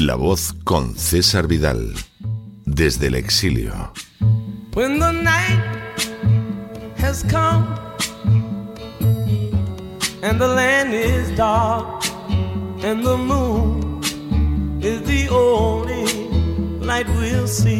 La voz con César Vidal, desde el exilio. When the night has come and the land is dark and the moon is the only light we'll see.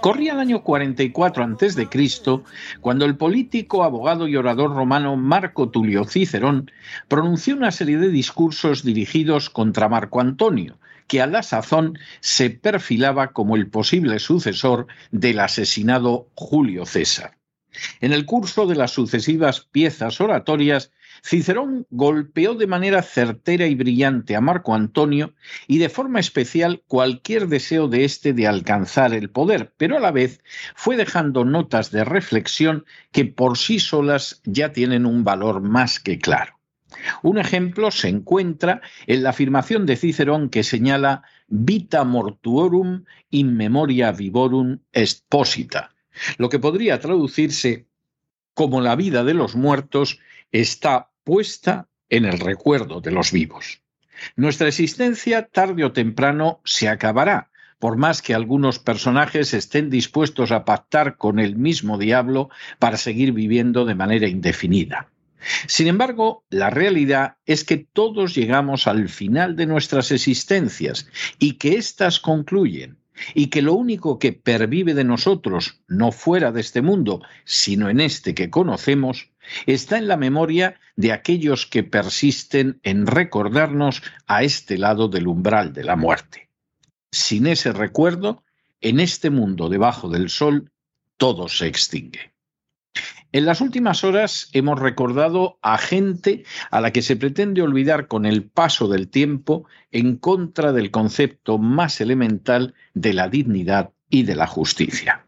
Corría el año 44 a.C., cuando el político, abogado y orador romano Marco Tulio Cicerón pronunció una serie de discursos dirigidos contra Marco Antonio, que a la sazón se perfilaba como el posible sucesor del asesinado Julio César. En el curso de las sucesivas piezas oratorias Cicerón golpeó de manera certera y brillante a Marco Antonio y de forma especial cualquier deseo de éste de alcanzar el poder, pero a la vez fue dejando notas de reflexión que por sí solas ya tienen un valor más que claro. Un ejemplo se encuentra en la afirmación de Cicerón que señala vita mortuorum in memoria vivorum est posita, lo que podría traducirse como la vida de los muertos está puesta en el recuerdo de los vivos. Nuestra existencia tarde o temprano se acabará, por más que algunos personajes estén dispuestos a pactar con el mismo diablo para seguir viviendo de manera indefinida. Sin embargo, la realidad es que todos llegamos al final de nuestras existencias y que éstas concluyen, y que lo único que pervive de nosotros, no fuera de este mundo, sino en este que conocemos, está en la memoria de aquellos que persisten en recordarnos a este lado del umbral de la muerte. Sin ese recuerdo, en este mundo debajo del sol, todo se extingue. En las últimas horas hemos recordado a gente a la que se pretende olvidar con el paso del tiempo en contra del concepto más elemental de la dignidad y de la justicia.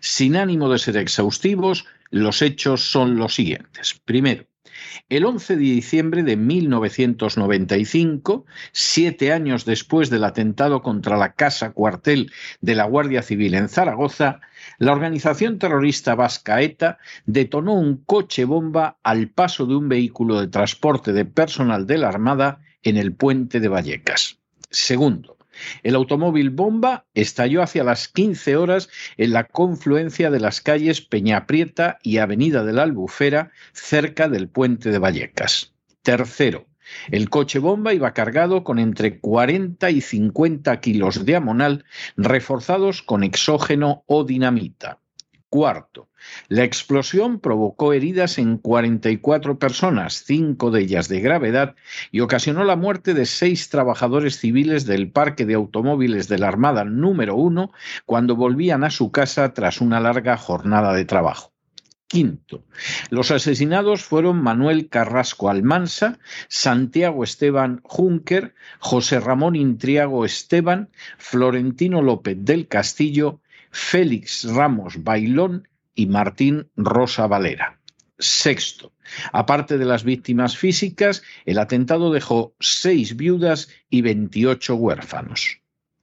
Sin ánimo de ser exhaustivos, los hechos son los siguientes. Primero, el 11 de diciembre de 1995, siete años después del atentado contra la casa cuartel de la Guardia Civil en Zaragoza, la organización terrorista vasca ETA detonó un coche bomba al paso de un vehículo de transporte de personal de la Armada en el puente de Vallecas. Segundo, el automóvil bomba estalló hacia las 15 horas en la confluencia de las calles Peñaprieta y Avenida de la Albufera, cerca del puente de Vallecas. Tercero, el coche bomba iba cargado con entre 40 y 50 kilos de amonal reforzados con exógeno o dinamita. Cuarto, la explosión provocó heridas en 44 personas, cinco de ellas de gravedad, y ocasionó la muerte de seis trabajadores civiles del Parque de Automóviles de la Armada número uno cuando volvían a su casa tras una larga jornada de trabajo. Quinto, los asesinados fueron Manuel Carrasco Almansa, Santiago Esteban Juncker, José Ramón Intriago Esteban, Florentino López del Castillo, Félix Ramos Bailón y Martín Rosa Valera. Sexto, aparte de las víctimas físicas, el atentado dejó seis viudas y 28 huérfanos.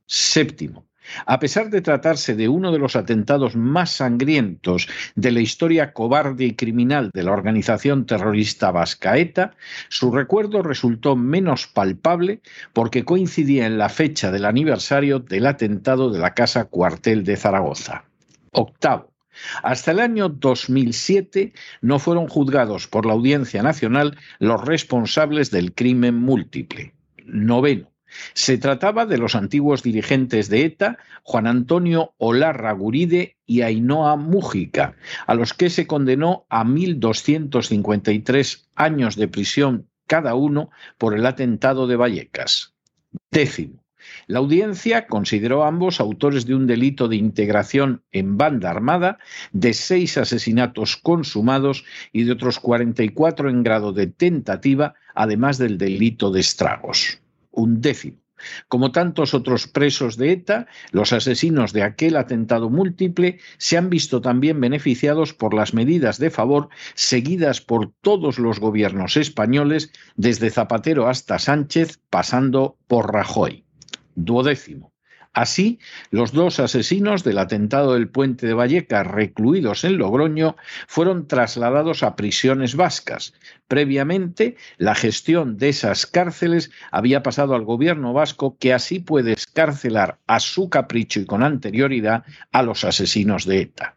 Séptimo, A pesar de tratarse de uno de los atentados más sangrientos de la historia cobarde y criminal de la organización terrorista vasca ETA, su recuerdo resultó menos palpable porque coincidía en la fecha del aniversario del atentado de la Casa Cuartel de Zaragoza. Octavo. Hasta el año 2007 no fueron juzgados por la Audiencia Nacional los responsables del crimen múltiple. Noveno. Se trataba de los antiguos dirigentes de ETA, Juan Antonio Olarra Guride y Ainhoa Mújica, a los que se condenó a 1.253 años de prisión cada uno por el atentado de Vallecas. Décimo. La audiencia consideró a ambos autores de un delito de integración en banda armada, de seis asesinatos consumados y de otros 44 en grado de tentativa, además del delito de estragos un décimo. Como tantos otros presos de ETA, los asesinos de aquel atentado múltiple se han visto también beneficiados por las medidas de favor seguidas por todos los gobiernos españoles, desde Zapatero hasta Sánchez, pasando por Rajoy. Duodécimo. Así, los dos asesinos del atentado del puente de Vallecas recluidos en Logroño fueron trasladados a prisiones vascas. Previamente, la gestión de esas cárceles había pasado al gobierno vasco que así puede escarcelar a su capricho y con anterioridad a los asesinos de ETA.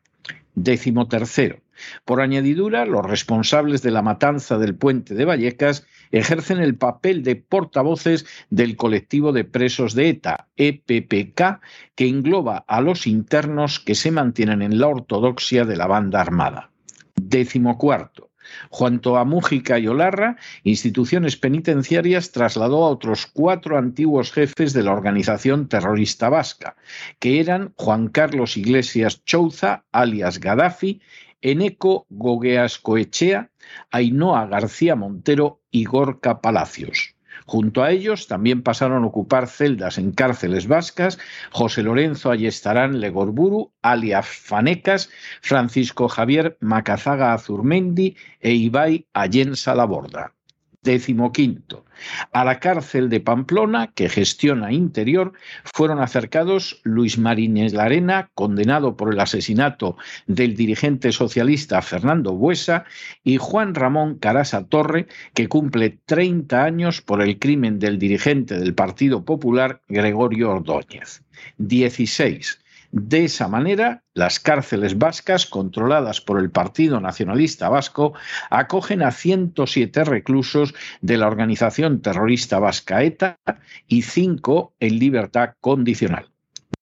Décimo tercero. Por añadidura, los responsables de la matanza del puente de Vallecas ejercen el papel de portavoces del colectivo de presos de ETA, EPPK, que engloba a los internos que se mantienen en la ortodoxia de la banda armada. Décimo cuarto. Junto a Mújica y Olarra, instituciones penitenciarias trasladó a otros cuatro antiguos jefes de la organización terrorista vasca, que eran Juan Carlos Iglesias Chouza, alias Gaddafi, Eneco Gogueas Coechea, Ainhoa García Montero y Gorka Palacios. Junto a ellos también pasaron a ocupar celdas en cárceles vascas José Lorenzo Ayestarán Legorburu, alias Fanecas, Francisco Javier Macazaga Azurmendi e Ibai Allensa Laborda. Décimo quinto. A la cárcel de Pamplona, que gestiona Interior, fueron acercados Luis Marínez Larena, condenado por el asesinato del dirigente socialista Fernando Buesa, y Juan Ramón Carasa Torre, que cumple 30 años por el crimen del dirigente del Partido Popular Gregorio Ordóñez. 16. De esa manera, las cárceles vascas, controladas por el Partido Nacionalista Vasco, acogen a 107 reclusos de la organización terrorista vasca ETA y 5 en libertad condicional.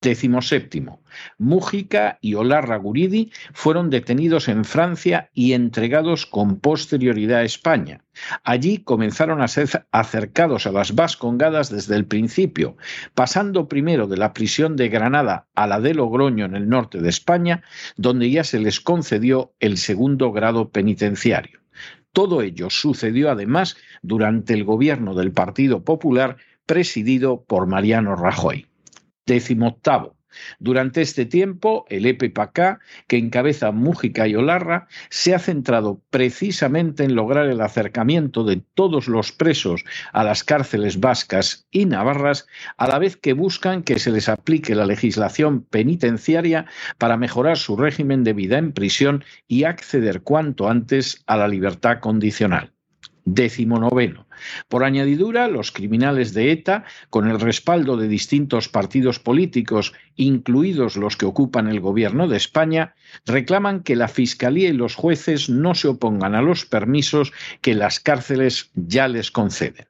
Décimo séptimo. Mújica y Olarra Guridi fueron detenidos en Francia y entregados con posterioridad a España. Allí comenzaron a ser acercados a las Vascongadas desde el principio, pasando primero de la prisión de Granada a la de Logroño en el norte de España, donde ya se les concedió el segundo grado penitenciario. Todo ello sucedió además durante el gobierno del Partido Popular presidido por Mariano Rajoy. Décimo octavo. Durante este tiempo, el EPPK, que encabeza Mújica y Olarra, se ha centrado precisamente en lograr el acercamiento de todos los presos a las cárceles vascas y navarras, a la vez que buscan que se les aplique la legislación penitenciaria para mejorar su régimen de vida en prisión y acceder cuanto antes a la libertad condicional. Décimo noveno. Por añadidura, los criminales de ETA, con el respaldo de distintos partidos políticos, incluidos los que ocupan el gobierno de España, reclaman que la Fiscalía y los jueces no se opongan a los permisos que las cárceles ya les conceden.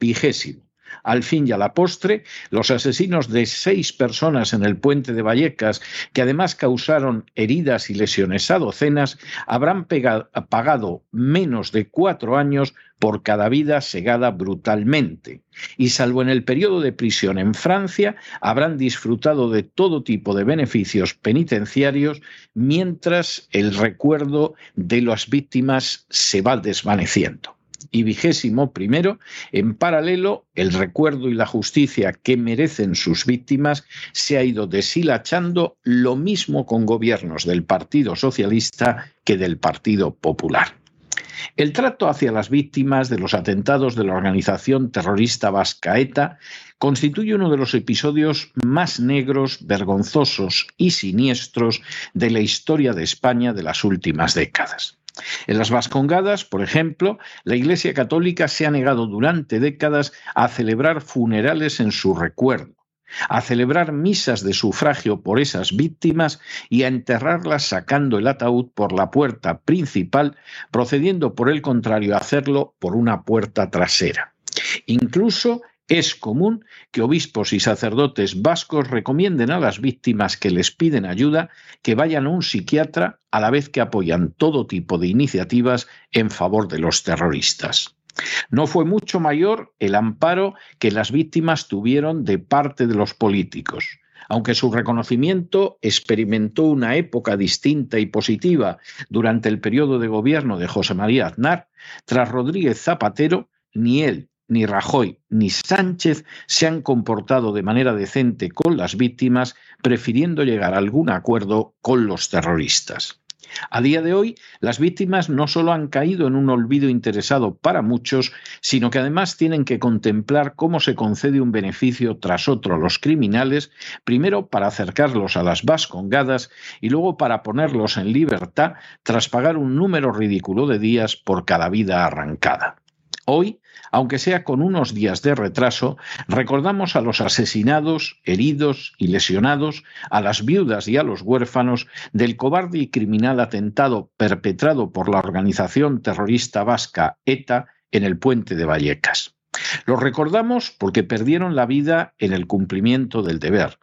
Vigésimo. Al fin y a la postre, los asesinos de seis personas en el puente de Vallecas, que además causaron heridas y lesiones a docenas, habrán pagado menos de cuatro años por cada vida segada brutalmente. Y salvo en el periodo de prisión en Francia, habrán disfrutado de todo tipo de beneficios penitenciarios mientras el recuerdo de las víctimas se va desvaneciendo y vigésimo primero, en paralelo, el recuerdo y la justicia que merecen sus víctimas se ha ido deshilachando lo mismo con gobiernos del Partido Socialista que del Partido Popular. El trato hacia las víctimas de los atentados de la organización terrorista vasca ETA constituye uno de los episodios más negros, vergonzosos y siniestros de la historia de España de las últimas décadas. En las Vascongadas, por ejemplo, la Iglesia Católica se ha negado durante décadas a celebrar funerales en su recuerdo a celebrar misas de sufragio por esas víctimas y a enterrarlas sacando el ataúd por la puerta principal, procediendo por el contrario a hacerlo por una puerta trasera. Incluso es común que obispos y sacerdotes vascos recomienden a las víctimas que les piden ayuda que vayan a un psiquiatra a la vez que apoyan todo tipo de iniciativas en favor de los terroristas. No fue mucho mayor el amparo que las víctimas tuvieron de parte de los políticos. Aunque su reconocimiento experimentó una época distinta y positiva durante el periodo de gobierno de José María Aznar, tras Rodríguez Zapatero, ni él ni Rajoy ni Sánchez se han comportado de manera decente con las víctimas, prefiriendo llegar a algún acuerdo con los terroristas. A día de hoy, las víctimas no solo han caído en un olvido interesado para muchos, sino que además tienen que contemplar cómo se concede un beneficio tras otro a los criminales, primero para acercarlos a las vascongadas y luego para ponerlos en libertad tras pagar un número ridículo de días por cada vida arrancada. Hoy, aunque sea con unos días de retraso, recordamos a los asesinados, heridos y lesionados, a las viudas y a los huérfanos del cobarde y criminal atentado perpetrado por la organización terrorista vasca ETA en el puente de Vallecas. Los recordamos porque perdieron la vida en el cumplimiento del deber.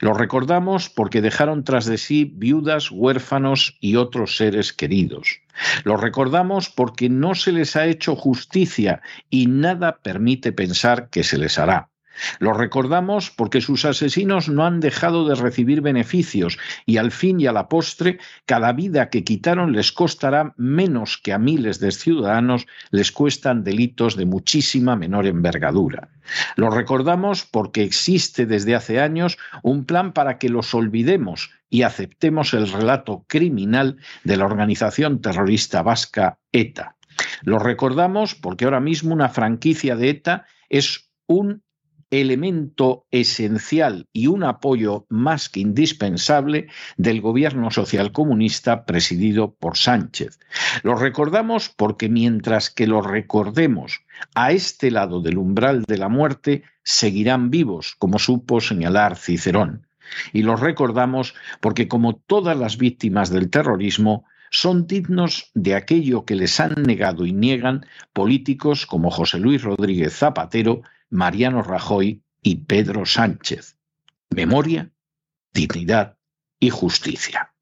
Los recordamos porque dejaron tras de sí viudas, huérfanos y otros seres queridos. Lo recordamos porque no se les ha hecho justicia y nada permite pensar que se les hará. Lo recordamos porque sus asesinos no han dejado de recibir beneficios y al fin y a la postre cada vida que quitaron les costará menos que a miles de ciudadanos les cuestan delitos de muchísima menor envergadura. Lo recordamos porque existe desde hace años un plan para que los olvidemos y aceptemos el relato criminal de la organización terrorista vasca ETA. Lo recordamos porque ahora mismo una franquicia de ETA es un elemento esencial y un apoyo más que indispensable del gobierno socialcomunista presidido por Sánchez. Lo recordamos porque mientras que lo recordemos a este lado del umbral de la muerte, seguirán vivos, como supo señalar Cicerón. Y los recordamos porque, como todas las víctimas del terrorismo, son dignos de aquello que les han negado y niegan políticos como José Luis Rodríguez Zapatero, Mariano Rajoy y Pedro Sánchez. Memoria, dignidad y justicia.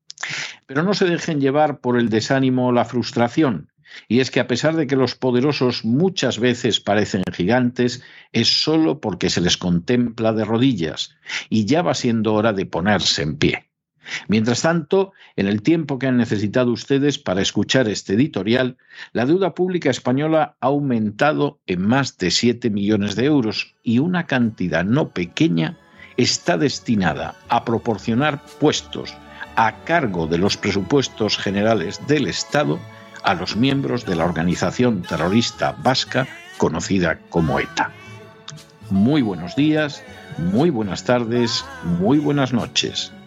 Pero no se dejen llevar por el desánimo o la frustración. Y es que a pesar de que los poderosos muchas veces parecen gigantes, es solo porque se les contempla de rodillas, y ya va siendo hora de ponerse en pie. Mientras tanto, en el tiempo que han necesitado ustedes para escuchar este editorial, la deuda pública española ha aumentado en más de 7 millones de euros y una cantidad no pequeña está destinada a proporcionar puestos a cargo de los presupuestos generales del Estado a los miembros de la organización terrorista vasca conocida como ETA. Muy buenos días, muy buenas tardes, muy buenas noches.